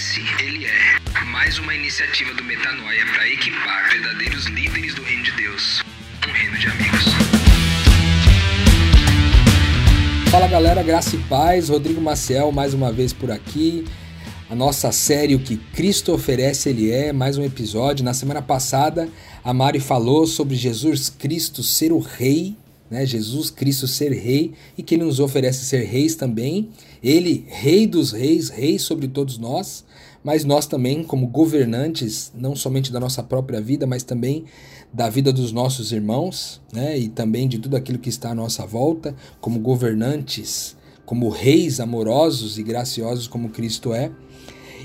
Esse ele é mais uma iniciativa do Metanoia para equipar verdadeiros líderes do reino de Deus. Um reino de amigos. Fala galera, graça e paz. Rodrigo Maciel mais uma vez por aqui. A nossa série O que Cristo oferece, Ele é, mais um episódio. Na semana passada, a Mari falou sobre Jesus Cristo ser o Rei né? Jesus Cristo ser rei e que ele nos oferece ser reis também. Ele, rei dos reis, rei sobre todos nós, mas nós também, como governantes, não somente da nossa própria vida, mas também da vida dos nossos irmãos, né? E também de tudo aquilo que está à nossa volta, como governantes, como reis amorosos e graciosos como Cristo é.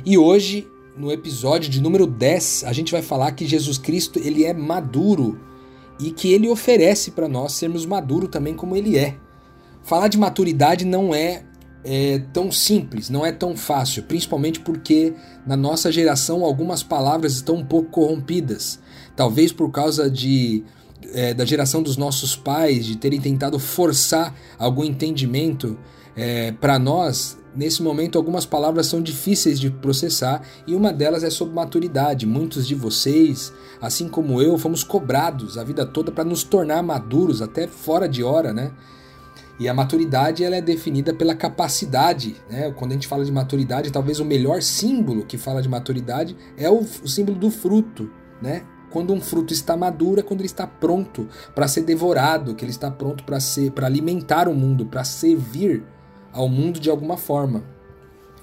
E hoje, no episódio de número 10, a gente vai falar que Jesus Cristo, ele é maduro e que ele oferece para nós sermos maduros também como ele é. Falar de maturidade não é, é, tão simples, não é tão fácil, principalmente porque na nossa geração algumas palavras estão um pouco corrompidas. Talvez por causa de é, da geração dos nossos pais, de terem tentado forçar algum entendimento é, para nós, nesse momento algumas palavras são difíceis de processar e uma delas é sobre maturidade. Muitos de vocês, assim como eu, fomos cobrados a vida toda para nos tornar maduros, até fora de hora, né? E a maturidade ela é definida pela capacidade. Né? Quando a gente fala de maturidade, talvez o melhor símbolo que fala de maturidade é o, o símbolo do fruto. Né? Quando um fruto está maduro é quando ele está pronto para ser devorado, que ele está pronto para ser, para alimentar o mundo, para servir ao mundo de alguma forma.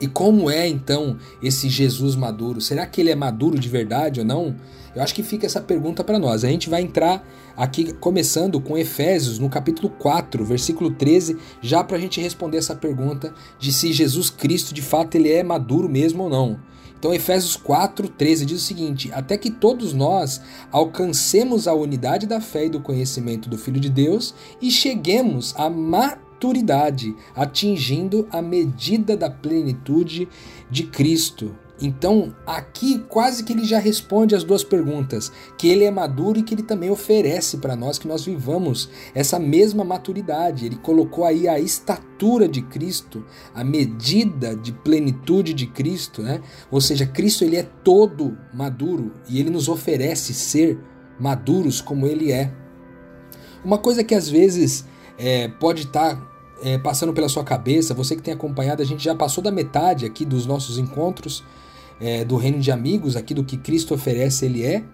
E como é então esse Jesus maduro? Será que ele é maduro de verdade ou não? Eu acho que fica essa pergunta para nós. A gente vai entrar aqui começando com Efésios, no capítulo 4, versículo 13, já para a gente responder essa pergunta de se Jesus Cristo de fato ele é maduro mesmo ou não. Então, Efésios 4, 13 diz o seguinte: Até que todos nós alcancemos a unidade da fé e do conhecimento do Filho de Deus e cheguemos à maturidade maturidade, atingindo a medida da plenitude de Cristo. Então, aqui quase que ele já responde as duas perguntas, que ele é maduro e que ele também oferece para nós que nós vivamos essa mesma maturidade. Ele colocou aí a estatura de Cristo, a medida de plenitude de Cristo, né? Ou seja, Cristo ele é todo maduro e ele nos oferece ser maduros como ele é. Uma coisa que às vezes é, pode estar tá é, passando pela sua cabeça, você que tem acompanhado, a gente já passou da metade aqui dos nossos encontros é, do reino de amigos, aqui do que Cristo oferece, ele é.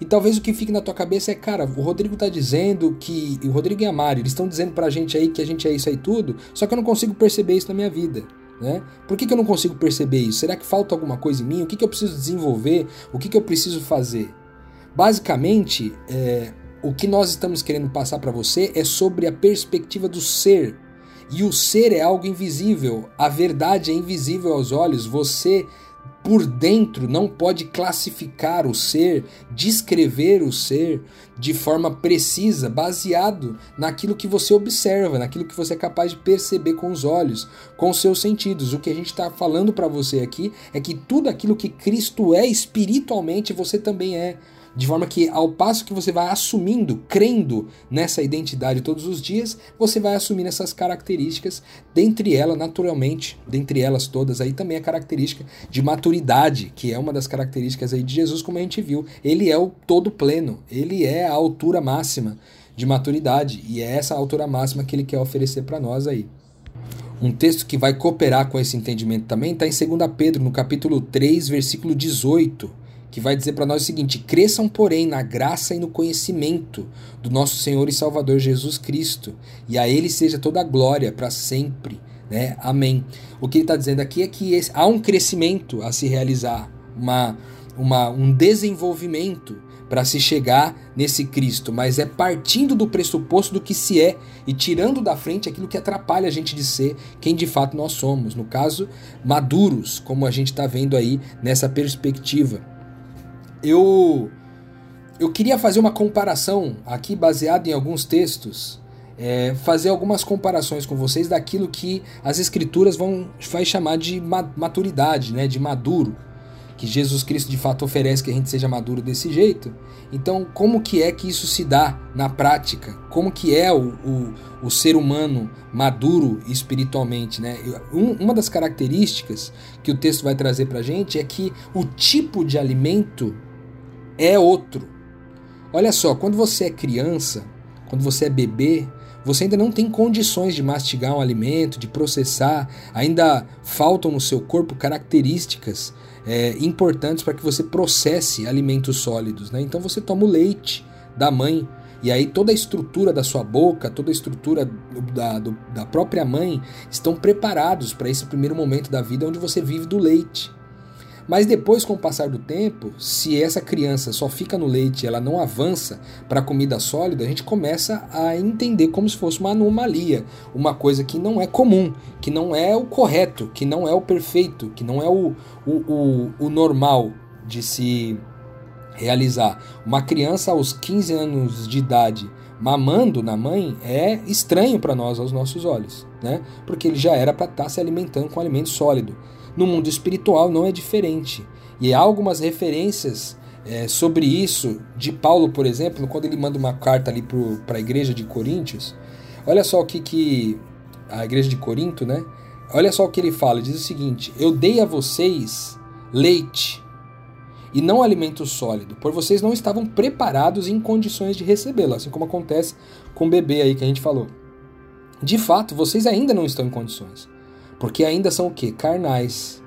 E talvez o que fique na tua cabeça é, cara, o Rodrigo tá dizendo que. O Rodrigo e a Mari, eles estão dizendo pra gente aí que a gente é isso aí tudo, só que eu não consigo perceber isso na minha vida. Né? Por que, que eu não consigo perceber isso? Será que falta alguma coisa em mim? O que, que eu preciso desenvolver? O que, que eu preciso fazer? Basicamente, é, o que nós estamos querendo passar para você é sobre a perspectiva do ser e o ser é algo invisível, a verdade é invisível aos olhos, você por dentro não pode classificar o ser, descrever o ser de forma precisa, baseado naquilo que você observa, naquilo que você é capaz de perceber com os olhos, com os seus sentidos. O que a gente está falando para você aqui é que tudo aquilo que Cristo é espiritualmente, você também é. De forma que, ao passo que você vai assumindo, crendo nessa identidade todos os dias, você vai assumindo essas características, dentre elas, naturalmente, dentre elas todas, aí também a característica de maturidade, que é uma das características aí de Jesus, como a gente viu. Ele é o todo pleno, ele é a altura máxima de maturidade, e é essa altura máxima que ele quer oferecer para nós aí. Um texto que vai cooperar com esse entendimento também está em 2 Pedro, no capítulo 3, versículo 18 que vai dizer para nós o seguinte: cresçam, porém, na graça e no conhecimento do nosso Senhor e Salvador Jesus Cristo, e a Ele seja toda a glória para sempre. Né? Amém. O que ele está dizendo aqui é que esse, há um crescimento a se realizar, uma, uma, um desenvolvimento para se chegar nesse Cristo, mas é partindo do pressuposto do que se é e tirando da frente aquilo que atrapalha a gente de ser quem de fato nós somos. No caso, maduros, como a gente está vendo aí nessa perspectiva eu eu queria fazer uma comparação aqui baseado em alguns textos, é, fazer algumas comparações com vocês daquilo que as escrituras vão vai chamar de maturidade, né, de maduro, que Jesus Cristo de fato oferece que a gente seja maduro desse jeito. Então, como que é que isso se dá na prática? Como que é o, o, o ser humano maduro espiritualmente? Né? Um, uma das características que o texto vai trazer para gente é que o tipo de alimento é outro. Olha só, quando você é criança, quando você é bebê, você ainda não tem condições de mastigar um alimento, de processar, ainda faltam no seu corpo características é, importantes para que você processe alimentos sólidos. Né? Então você toma o leite da mãe, e aí toda a estrutura da sua boca, toda a estrutura da, do, da própria mãe estão preparados para esse primeiro momento da vida onde você vive do leite. Mas depois, com o passar do tempo, se essa criança só fica no leite e ela não avança para a comida sólida, a gente começa a entender como se fosse uma anomalia, uma coisa que não é comum, que não é o correto, que não é o perfeito, que não é o, o, o, o normal de se realizar. Uma criança aos 15 anos de idade mamando na mãe é estranho para nós aos nossos olhos, né? Porque ele já era para estar tá se alimentando com alimento sólido. No mundo espiritual não é diferente. E há algumas referências é, sobre isso de Paulo, por exemplo, quando ele manda uma carta ali para a igreja de Coríntios. Olha só o que, que a igreja de Corinto, né? Olha só o que ele fala. Diz o seguinte: Eu dei a vocês leite e não alimento sólido, por vocês não estavam preparados em condições de recebê-lo, assim como acontece com o bebê aí que a gente falou. De fato, vocês ainda não estão em condições. Porque ainda são o que? Carnais.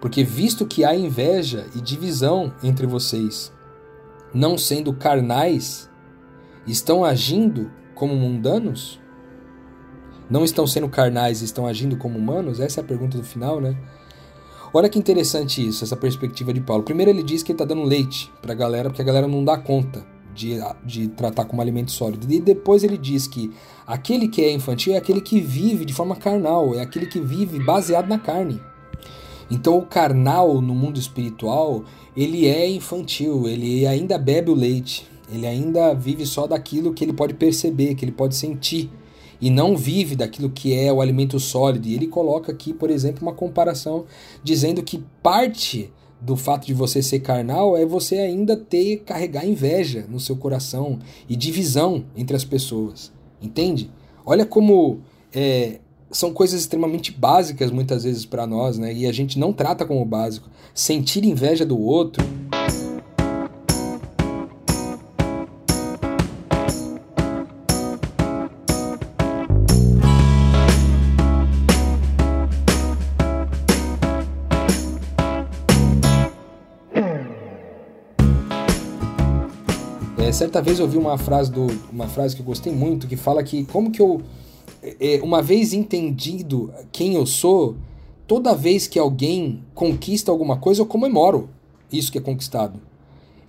Porque visto que há inveja e divisão entre vocês, não sendo carnais, estão agindo como mundanos? Não estão sendo carnais, estão agindo como humanos? Essa é a pergunta do final, né? Olha que interessante isso, essa perspectiva de Paulo. Primeiro ele diz que ele está dando leite para a galera, porque a galera não dá conta de, de tratar como alimento sólido. E depois ele diz que aquele que é infantil é aquele que vive de forma carnal, é aquele que vive baseado na carne. Então o carnal no mundo espiritual, ele é infantil, ele ainda bebe o leite, ele ainda vive só daquilo que ele pode perceber, que ele pode sentir, e não vive daquilo que é o alimento sólido. E ele coloca aqui, por exemplo, uma comparação dizendo que parte do fato de você ser carnal é você ainda ter carregar inveja no seu coração e divisão entre as pessoas. Entende? Olha como é, são coisas extremamente básicas muitas vezes para nós, né? E a gente não trata como básico. Sentir inveja do outro. Certa vez eu ouvi uma frase do uma frase que eu gostei muito que fala que como que eu é, uma vez entendido quem eu sou, toda vez que alguém conquista alguma coisa, eu comemoro isso que é conquistado.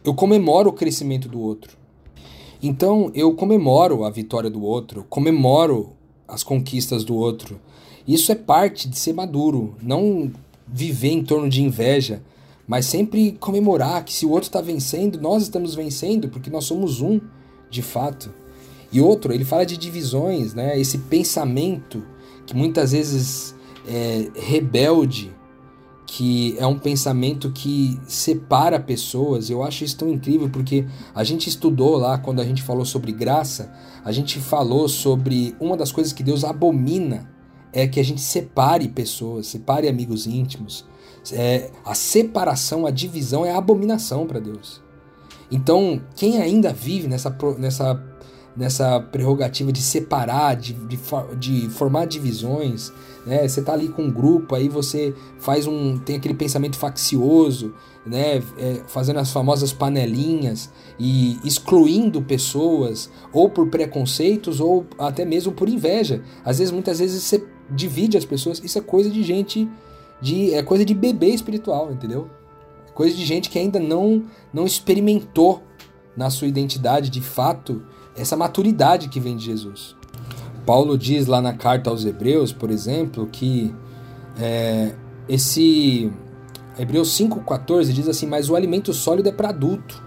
Eu comemoro o crescimento do outro. Então, eu comemoro a vitória do outro, comemoro as conquistas do outro. Isso é parte de ser maduro, não viver em torno de inveja, mas sempre comemorar que se o outro está vencendo, nós estamos vencendo, porque nós somos um, de fato. E outro, ele fala de divisões, né? Esse pensamento que muitas vezes é rebelde, que é um pensamento que separa pessoas. Eu acho isso tão incrível porque a gente estudou lá quando a gente falou sobre graça, a gente falou sobre uma das coisas que Deus abomina é que a gente separe pessoas, separe amigos íntimos, é, a separação, a divisão é a abominação para Deus. Então, quem ainda vive nessa, nessa, nessa prerrogativa de separar, de, de, de formar divisões, né? Você tá ali com um grupo, aí você faz um. tem aquele pensamento faccioso, né? É, fazendo as famosas panelinhas e excluindo pessoas, ou por preconceitos, ou até mesmo por inveja. Às vezes, muitas vezes, você divide as pessoas. Isso é coisa de gente de é coisa de bebê espiritual, entendeu? É coisa de gente que ainda não não experimentou na sua identidade de fato essa maturidade que vem de Jesus. Paulo diz lá na carta aos Hebreus, por exemplo, que é, esse Hebreus 5,14 diz assim: Mas o alimento sólido é para adulto,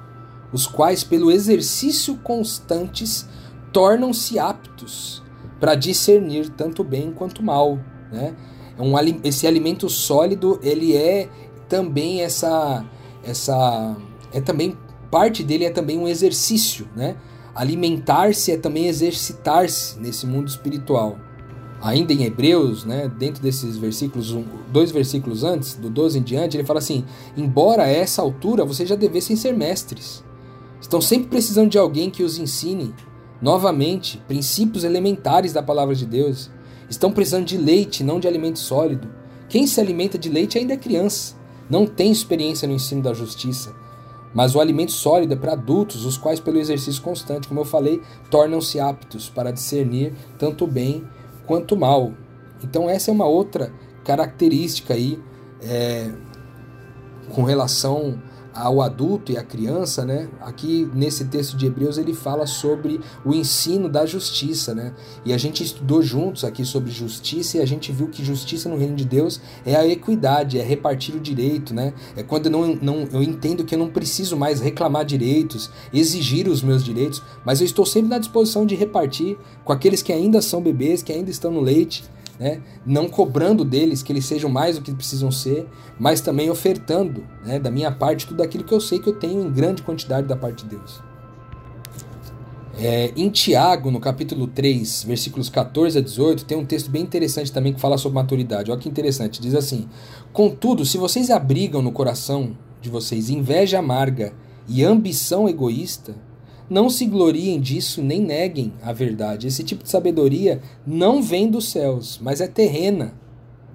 os quais, pelo exercício constantes, tornam-se aptos para discernir tanto bem quanto mal. Né? Um, esse alimento sólido ele é também essa essa é também parte dele é também um exercício, né? Alimentar-se é também exercitar-se nesse mundo espiritual. Ainda em Hebreus, né, dentro desses versículos, dois versículos antes, do 12 em diante, ele fala assim: Embora a essa altura vocês já devessem ser mestres, estão sempre precisando de alguém que os ensine novamente princípios elementares da palavra de Deus. Estão precisando de leite, não de alimento sólido. Quem se alimenta de leite ainda é criança, não tem experiência no ensino da justiça. Mas o alimento sólido é para adultos, os quais, pelo exercício constante, como eu falei, tornam-se aptos para discernir tanto o bem quanto o mal. Então, essa é uma outra característica aí é, com relação ao adulto e à criança, né? Aqui nesse texto de Hebreus ele fala sobre o ensino da justiça, né? E a gente estudou juntos aqui sobre justiça e a gente viu que justiça no reino de Deus é a equidade, é repartir o direito, né? É quando eu não, não eu entendo que eu não preciso mais reclamar direitos, exigir os meus direitos, mas eu estou sempre na disposição de repartir com aqueles que ainda são bebês, que ainda estão no leite, né? não cobrando deles que eles sejam mais do que precisam ser, mas também ofertando né, da minha parte tudo aquilo que eu sei que eu tenho em grande quantidade da parte de Deus. É, em Tiago, no capítulo 3, versículos 14 a 18, tem um texto bem interessante também que fala sobre maturidade. Olha que interessante, diz assim: Contudo, se vocês abrigam no coração de vocês inveja amarga e ambição egoísta, não se gloriem disso nem neguem a verdade. Esse tipo de sabedoria não vem dos céus, mas é terrena.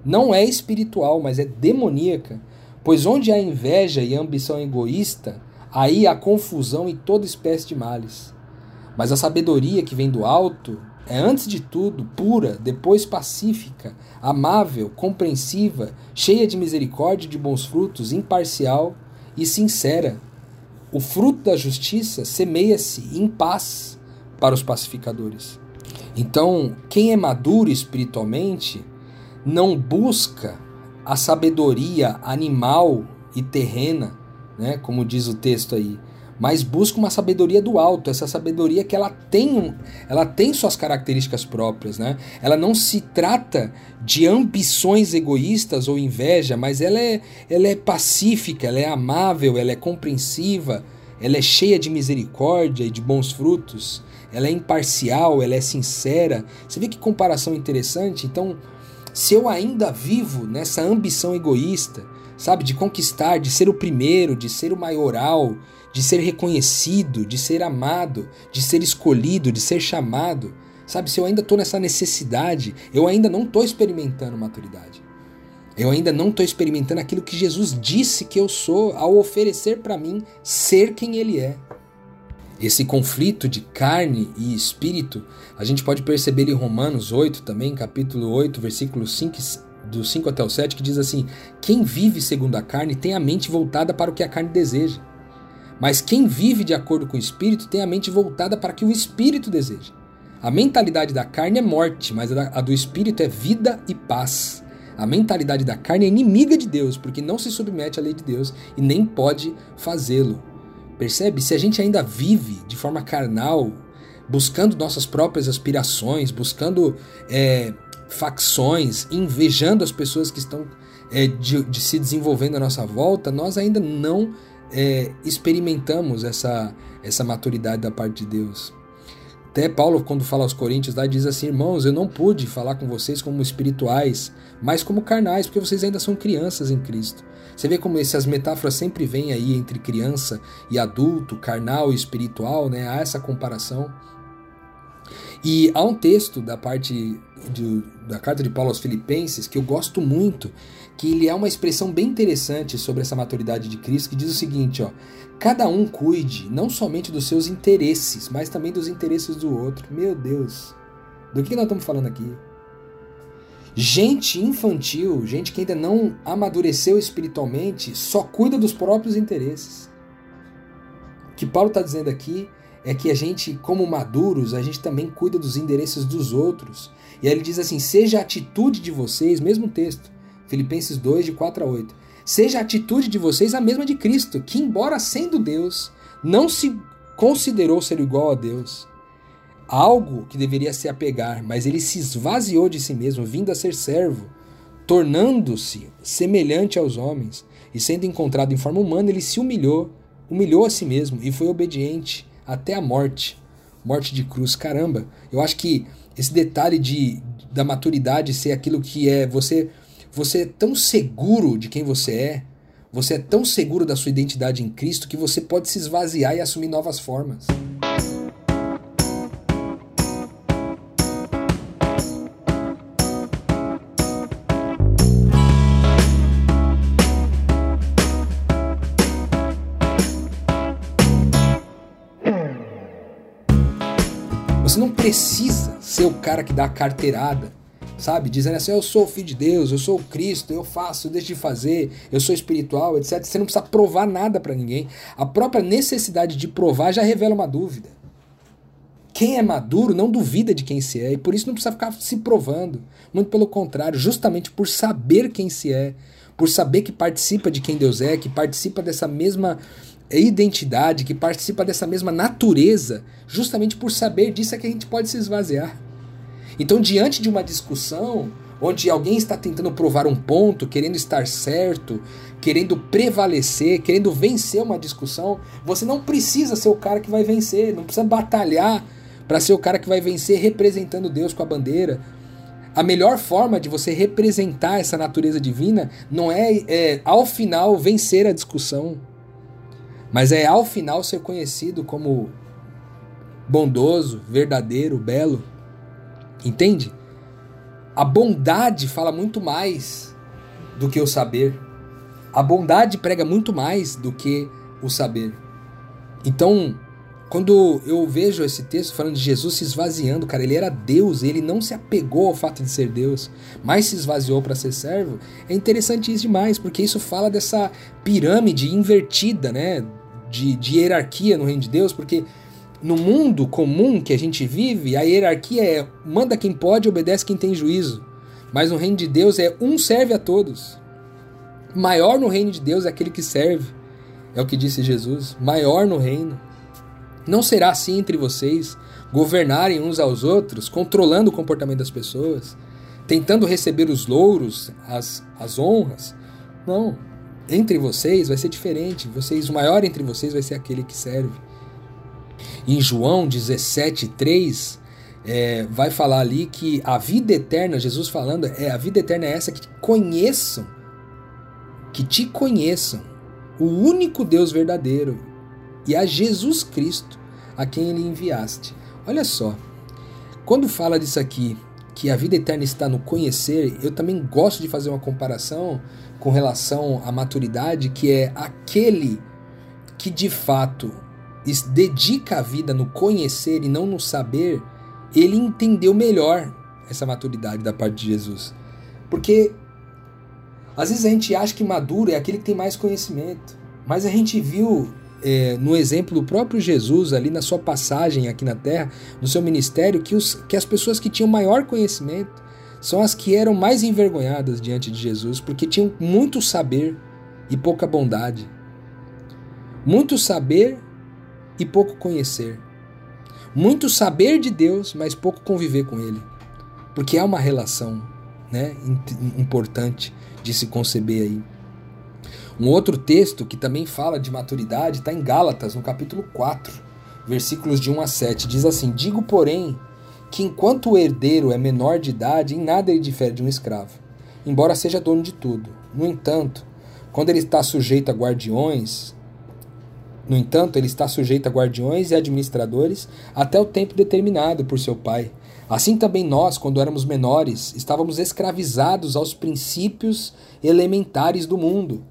Não é espiritual, mas é demoníaca. Pois onde há inveja e ambição egoísta, aí há confusão e toda espécie de males. Mas a sabedoria que vem do alto é, antes de tudo, pura, depois pacífica, amável, compreensiva, cheia de misericórdia e de bons frutos, imparcial e sincera. O fruto da justiça semeia-se em paz para os pacificadores. Então, quem é maduro espiritualmente não busca a sabedoria animal e terrena, né, como diz o texto aí, mas busca uma sabedoria do alto, essa sabedoria que ela tem, ela tem suas características próprias, né? Ela não se trata de ambições egoístas ou inveja, mas ela é, ela é pacífica, ela é amável, ela é compreensiva, ela é cheia de misericórdia e de bons frutos, ela é imparcial, ela é sincera. Você vê que comparação interessante? Então, se eu ainda vivo nessa ambição egoísta, sabe, de conquistar, de ser o primeiro, de ser o maioral, de ser reconhecido, de ser amado, de ser escolhido, de ser chamado. Sabe, se eu ainda estou nessa necessidade, eu ainda não estou experimentando maturidade. Eu ainda não estou experimentando aquilo que Jesus disse que eu sou ao oferecer para mim ser quem Ele é. Esse conflito de carne e espírito, a gente pode perceber em Romanos 8 também, capítulo 8, versículos 5, do 5 até o 7, que diz assim: Quem vive segundo a carne tem a mente voltada para o que a carne deseja. Mas quem vive de acordo com o espírito tem a mente voltada para o que o espírito deseja. A mentalidade da carne é morte, mas a do espírito é vida e paz. A mentalidade da carne é inimiga de Deus, porque não se submete à lei de Deus e nem pode fazê-lo. Percebe? Se a gente ainda vive de forma carnal, buscando nossas próprias aspirações, buscando é, facções, invejando as pessoas que estão é, de, de se desenvolvendo à nossa volta, nós ainda não é, experimentamos essa, essa maturidade da parte de Deus. Até Paulo, quando fala aos Coríntios, lá, diz assim: Irmãos, eu não pude falar com vocês como espirituais, mas como carnais, porque vocês ainda são crianças em Cristo. Você vê como essas metáforas sempre vêm aí entre criança e adulto, carnal e espiritual, né? Há essa comparação. E há um texto da parte de, da carta de Paulo aos Filipenses que eu gosto muito, que ele é uma expressão bem interessante sobre essa maturidade de Cristo, que diz o seguinte, ó: cada um cuide não somente dos seus interesses, mas também dos interesses do outro. Meu Deus. Do que nós estamos falando aqui? Gente infantil, gente que ainda não amadureceu espiritualmente, só cuida dos próprios interesses. O que Paulo está dizendo aqui é que a gente, como maduros, a gente também cuida dos interesses dos outros. E aí ele diz assim: seja a atitude de vocês, mesmo texto, Filipenses 2, de 4 a 8. Seja a atitude de vocês a mesma de Cristo, que, embora sendo Deus, não se considerou ser igual a Deus. Algo que deveria se apegar, mas ele se esvaziou de si mesmo, vindo a ser servo, tornando-se semelhante aos homens. e sendo encontrado em forma humana, ele se humilhou, humilhou a si mesmo e foi obediente até a morte morte de cruz. Caramba, eu acho que esse detalhe de, da maturidade ser aquilo que é você você é tão seguro de quem você é, você é tão seguro da sua identidade em Cristo que você pode se esvaziar e assumir novas formas. Você não precisa ser o cara que dá a carteirada, sabe? Dizendo assim, eu sou o filho de Deus, eu sou o Cristo, eu faço, eu deixo de fazer, eu sou espiritual, etc. Você não precisa provar nada para ninguém. A própria necessidade de provar já revela uma dúvida. Quem é maduro não duvida de quem se é e por isso não precisa ficar se provando. Muito pelo contrário, justamente por saber quem se é, por saber que participa de quem Deus é, que participa dessa mesma identidade, que participa dessa mesma natureza, justamente por saber disso é que a gente pode se esvaziar. Então, diante de uma discussão onde alguém está tentando provar um ponto, querendo estar certo, querendo prevalecer, querendo vencer uma discussão, você não precisa ser o cara que vai vencer, não precisa batalhar para ser o cara que vai vencer representando Deus com a bandeira. A melhor forma de você representar essa natureza divina não é, é ao final vencer a discussão mas é ao final ser conhecido como bondoso, verdadeiro, belo. Entende? A bondade fala muito mais do que o saber. A bondade prega muito mais do que o saber. Então, quando eu vejo esse texto falando de Jesus se esvaziando, cara, ele era Deus, ele não se apegou ao fato de ser Deus, mas se esvaziou para ser servo, é interessante isso demais, porque isso fala dessa pirâmide invertida, né? De, de hierarquia no reino de Deus, porque no mundo comum que a gente vive, a hierarquia é manda quem pode, obedece quem tem juízo. Mas no reino de Deus é um serve a todos. Maior no reino de Deus é aquele que serve. É o que disse Jesus. Maior no reino. Não será assim entre vocês, governarem uns aos outros, controlando o comportamento das pessoas, tentando receber os louros, as, as honras. Não. Entre vocês vai ser diferente. Vocês, o maior entre vocês vai ser aquele que serve. Em João 17, 3, é, vai falar ali que a vida eterna, Jesus falando, é a vida eterna é essa que conheçam, que te conheçam, o único Deus verdadeiro e a Jesus Cristo, a quem ele enviaste. Olha só, quando fala disso aqui, que a vida eterna está no conhecer, eu também gosto de fazer uma comparação com relação à maturidade, que é aquele que de fato dedica a vida no conhecer e não no saber, ele entendeu melhor essa maturidade da parte de Jesus. Porque às vezes a gente acha que maduro é aquele que tem mais conhecimento, mas a gente viu é, no exemplo do próprio Jesus, ali na sua passagem aqui na Terra, no seu ministério, que, os, que as pessoas que tinham maior conhecimento são as que eram mais envergonhadas diante de Jesus, porque tinham muito saber e pouca bondade. Muito saber e pouco conhecer. Muito saber de Deus, mas pouco conviver com Ele. Porque há uma relação né, importante de se conceber aí. Um outro texto que também fala de maturidade está em Gálatas, no capítulo 4, versículos de 1 a 7. Diz assim: Digo, porém, que enquanto o herdeiro é menor de idade, em nada ele difere de um escravo, embora seja dono de tudo. No entanto, quando ele está sujeito a guardiões, no entanto, ele está sujeito a guardiões e administradores até o tempo determinado por seu pai. Assim também nós, quando éramos menores, estávamos escravizados aos princípios elementares do mundo.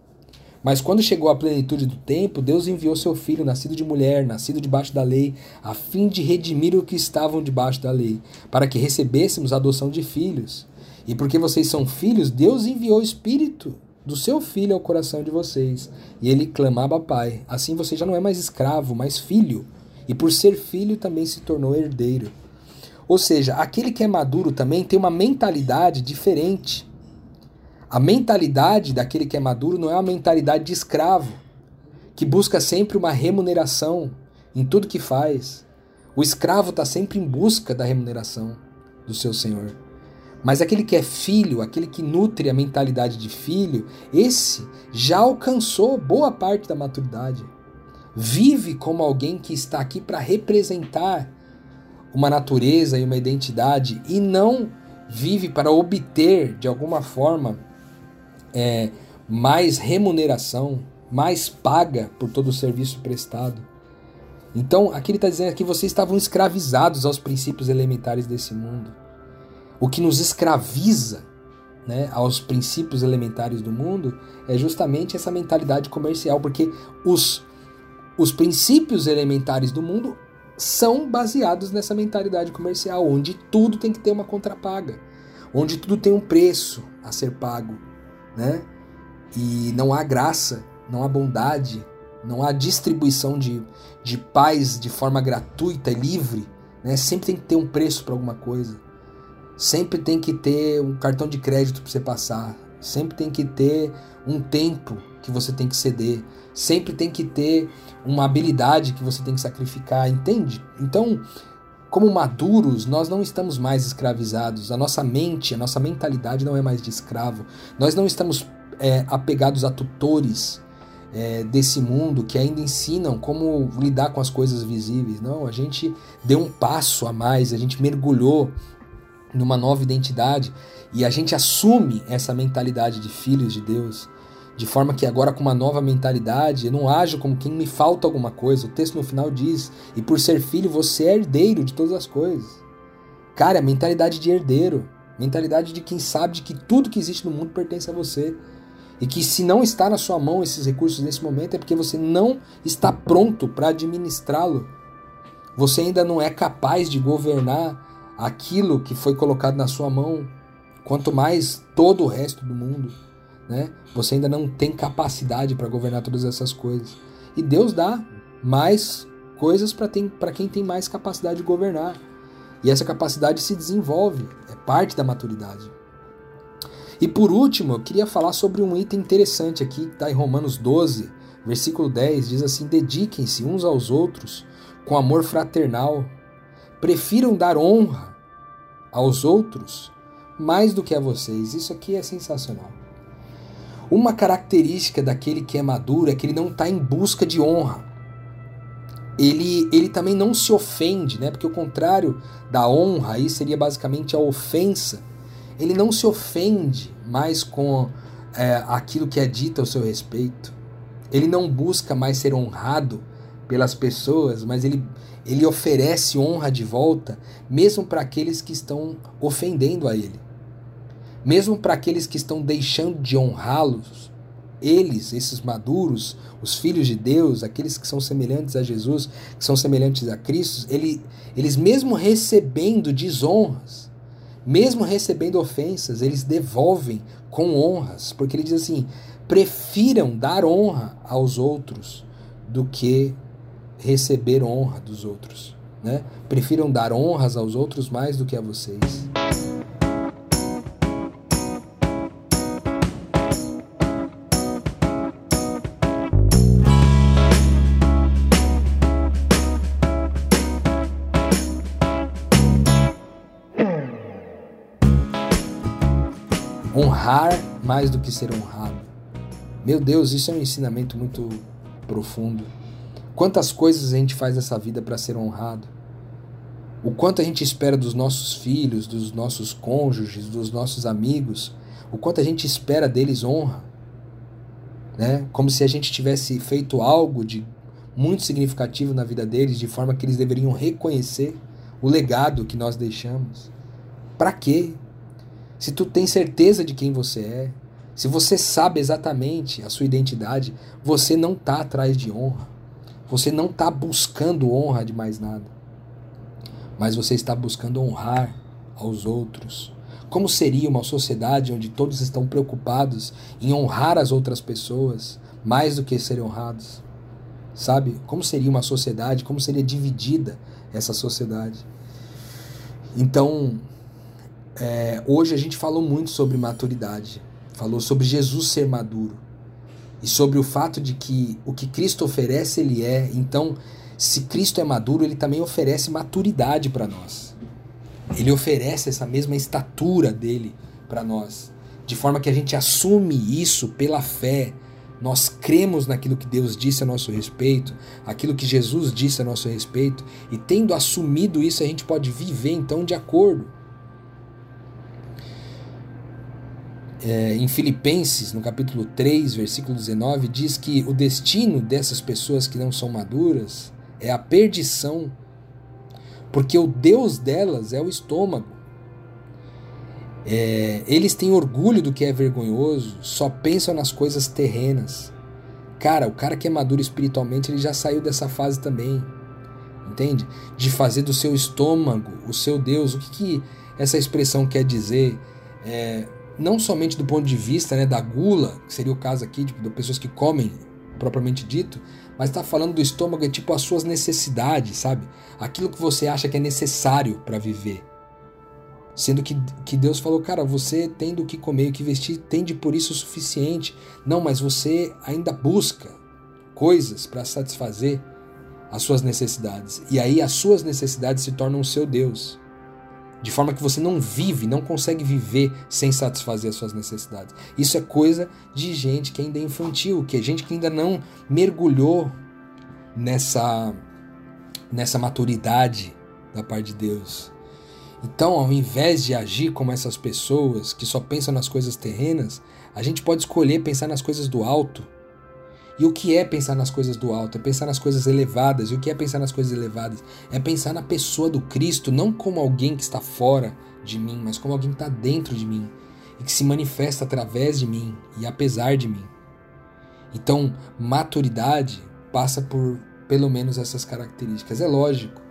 Mas quando chegou a plenitude do tempo, Deus enviou seu filho, nascido de mulher, nascido debaixo da lei, a fim de redimir os que estavam debaixo da lei, para que recebêssemos a adoção de filhos. E porque vocês são filhos, Deus enviou o Espírito do seu filho ao coração de vocês. E ele clamava Pai. Assim você já não é mais escravo, mas filho. E por ser filho também se tornou herdeiro. Ou seja, aquele que é maduro também tem uma mentalidade diferente. A mentalidade daquele que é maduro não é uma mentalidade de escravo, que busca sempre uma remuneração em tudo que faz. O escravo está sempre em busca da remuneração do seu senhor. Mas aquele que é filho, aquele que nutre a mentalidade de filho, esse já alcançou boa parte da maturidade. Vive como alguém que está aqui para representar uma natureza e uma identidade e não vive para obter de alguma forma é, mais remuneração, mais paga por todo o serviço prestado. Então, aqui ele está dizendo que vocês estavam escravizados aos princípios elementares desse mundo. O que nos escraviza né, aos princípios elementares do mundo é justamente essa mentalidade comercial, porque os, os princípios elementares do mundo são baseados nessa mentalidade comercial, onde tudo tem que ter uma contrapaga, onde tudo tem um preço a ser pago, né? E não há graça, não há bondade, não há distribuição de, de paz de forma gratuita e livre, né? Sempre tem que ter um preço para alguma coisa. Sempre tem que ter um cartão de crédito para você passar. Sempre tem que ter um tempo que você tem que ceder. Sempre tem que ter uma habilidade que você tem que sacrificar, entende? Então, como maduros, nós não estamos mais escravizados. A nossa mente, a nossa mentalidade não é mais de escravo. Nós não estamos é, apegados a tutores é, desse mundo que ainda ensinam como lidar com as coisas visíveis. Não, a gente deu um passo a mais, a gente mergulhou numa nova identidade e a gente assume essa mentalidade de filhos de Deus de forma que agora com uma nova mentalidade eu não ajo como quem me falta alguma coisa. O texto no final diz: "E por ser filho você é herdeiro de todas as coisas". Cara, mentalidade de herdeiro, mentalidade de quem sabe de que tudo que existe no mundo pertence a você. E que se não está na sua mão esses recursos nesse momento é porque você não está pronto para administrá-lo. Você ainda não é capaz de governar aquilo que foi colocado na sua mão, quanto mais todo o resto do mundo né? Você ainda não tem capacidade para governar todas essas coisas. E Deus dá mais coisas para quem tem mais capacidade de governar. E essa capacidade se desenvolve, é parte da maturidade. E por último, eu queria falar sobre um item interessante aqui, que está em Romanos 12, versículo 10, diz assim: Dediquem-se uns aos outros com amor fraternal, prefiram dar honra aos outros mais do que a vocês. Isso aqui é sensacional. Uma característica daquele que é maduro é que ele não está em busca de honra. Ele, ele também não se ofende, né? Porque o contrário da honra aí seria basicamente a ofensa. Ele não se ofende mais com é, aquilo que é dito ao seu respeito. Ele não busca mais ser honrado pelas pessoas, mas ele, ele oferece honra de volta, mesmo para aqueles que estão ofendendo a ele. Mesmo para aqueles que estão deixando de honrá-los, eles, esses maduros, os filhos de Deus, aqueles que são semelhantes a Jesus, que são semelhantes a Cristo, ele, eles mesmo recebendo desonras, mesmo recebendo ofensas, eles devolvem com honras, porque ele diz assim: prefiram dar honra aos outros do que receber honra dos outros. Né? Prefiram dar honras aos outros mais do que a vocês. honrar mais do que ser honrado. Meu Deus, isso é um ensinamento muito profundo. Quantas coisas a gente faz nessa vida para ser honrado? O quanto a gente espera dos nossos filhos, dos nossos cônjuges, dos nossos amigos, o quanto a gente espera deles honra. Né? Como se a gente tivesse feito algo de muito significativo na vida deles, de forma que eles deveriam reconhecer o legado que nós deixamos. Para quê? se tu tem certeza de quem você é, se você sabe exatamente a sua identidade, você não está atrás de honra. Você não está buscando honra de mais nada. Mas você está buscando honrar aos outros. Como seria uma sociedade onde todos estão preocupados em honrar as outras pessoas mais do que serem honrados? Sabe? Como seria uma sociedade? Como seria dividida essa sociedade? Então, é, hoje a gente falou muito sobre maturidade, falou sobre Jesus ser maduro e sobre o fato de que o que Cristo oferece, ele é. Então, se Cristo é maduro, ele também oferece maturidade para nós. Ele oferece essa mesma estatura dele para nós, de forma que a gente assume isso pela fé. Nós cremos naquilo que Deus disse a nosso respeito, aquilo que Jesus disse a nosso respeito, e tendo assumido isso, a gente pode viver então de acordo. É, em Filipenses, no capítulo 3, versículo 19, diz que o destino dessas pessoas que não são maduras é a perdição, porque o Deus delas é o estômago. É, eles têm orgulho do que é vergonhoso, só pensam nas coisas terrenas. Cara, o cara que é maduro espiritualmente, ele já saiu dessa fase também. Entende? De fazer do seu estômago o seu Deus. O que, que essa expressão quer dizer? É, não somente do ponto de vista né, da gula, que seria o caso aqui, tipo, de pessoas que comem propriamente dito, mas está falando do estômago, é tipo as suas necessidades, sabe? Aquilo que você acha que é necessário para viver. Sendo que, que Deus falou, cara, você tem do que comer e que vestir, tende por isso o suficiente. Não, mas você ainda busca coisas para satisfazer as suas necessidades. E aí as suas necessidades se tornam o seu Deus. De forma que você não vive, não consegue viver sem satisfazer as suas necessidades. Isso é coisa de gente que ainda é infantil, que é gente que ainda não mergulhou nessa, nessa maturidade da parte de Deus. Então, ao invés de agir como essas pessoas que só pensam nas coisas terrenas, a gente pode escolher pensar nas coisas do alto e o que é pensar nas coisas do alto? É pensar nas coisas elevadas. E o que é pensar nas coisas elevadas? É pensar na pessoa do Cristo, não como alguém que está fora de mim, mas como alguém que está dentro de mim e que se manifesta através de mim e apesar de mim. Então, maturidade passa por pelo menos essas características. É lógico,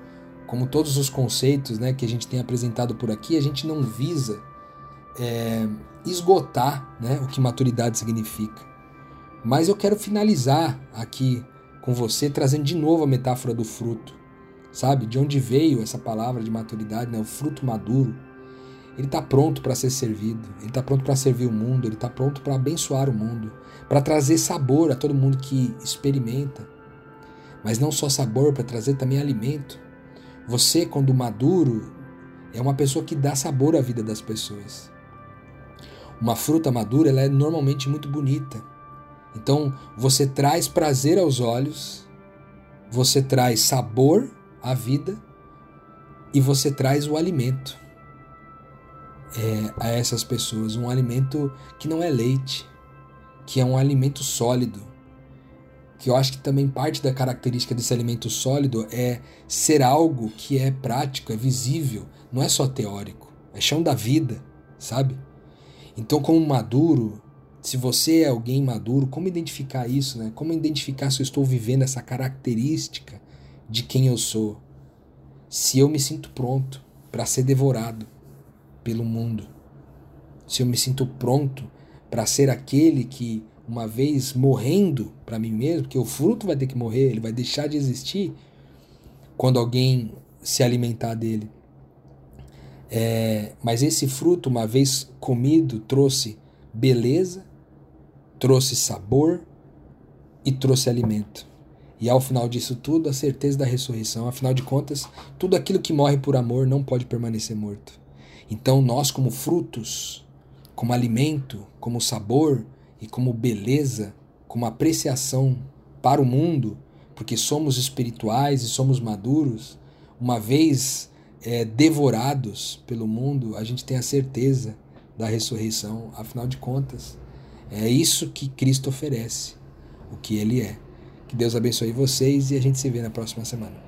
como todos os conceitos né, que a gente tem apresentado por aqui, a gente não visa é, esgotar né, o que maturidade significa. Mas eu quero finalizar aqui com você trazendo de novo a metáfora do fruto. Sabe? De onde veio essa palavra de maturidade, né? O fruto maduro. Ele está pronto para ser servido, ele está pronto para servir o mundo, ele está pronto para abençoar o mundo, para trazer sabor a todo mundo que experimenta. Mas não só sabor, para trazer também alimento. Você, quando maduro, é uma pessoa que dá sabor à vida das pessoas. Uma fruta madura ela é normalmente muito bonita. Então, você traz prazer aos olhos, você traz sabor à vida e você traz o alimento é, a essas pessoas. Um alimento que não é leite, que é um alimento sólido. Que eu acho que também parte da característica desse alimento sólido é ser algo que é prático, é visível, não é só teórico, é chão da vida, sabe? Então, como maduro, se você é alguém maduro, como identificar isso, né? Como identificar se eu estou vivendo essa característica de quem eu sou? Se eu me sinto pronto para ser devorado pelo mundo. Se eu me sinto pronto para ser aquele que uma vez morrendo para mim mesmo, porque o fruto vai ter que morrer, ele vai deixar de existir quando alguém se alimentar dele. É, mas esse fruto, uma vez comido, trouxe beleza, trouxe sabor e trouxe alimento. E ao final disso tudo, a certeza da ressurreição. Afinal de contas, tudo aquilo que morre por amor não pode permanecer morto. Então, nós, como frutos, como alimento, como sabor e como beleza, como apreciação para o mundo, porque somos espirituais e somos maduros, uma vez é, devorados pelo mundo, a gente tem a certeza da ressurreição. Afinal de contas, é isso que Cristo oferece, o que Ele é. Que Deus abençoe vocês e a gente se vê na próxima semana.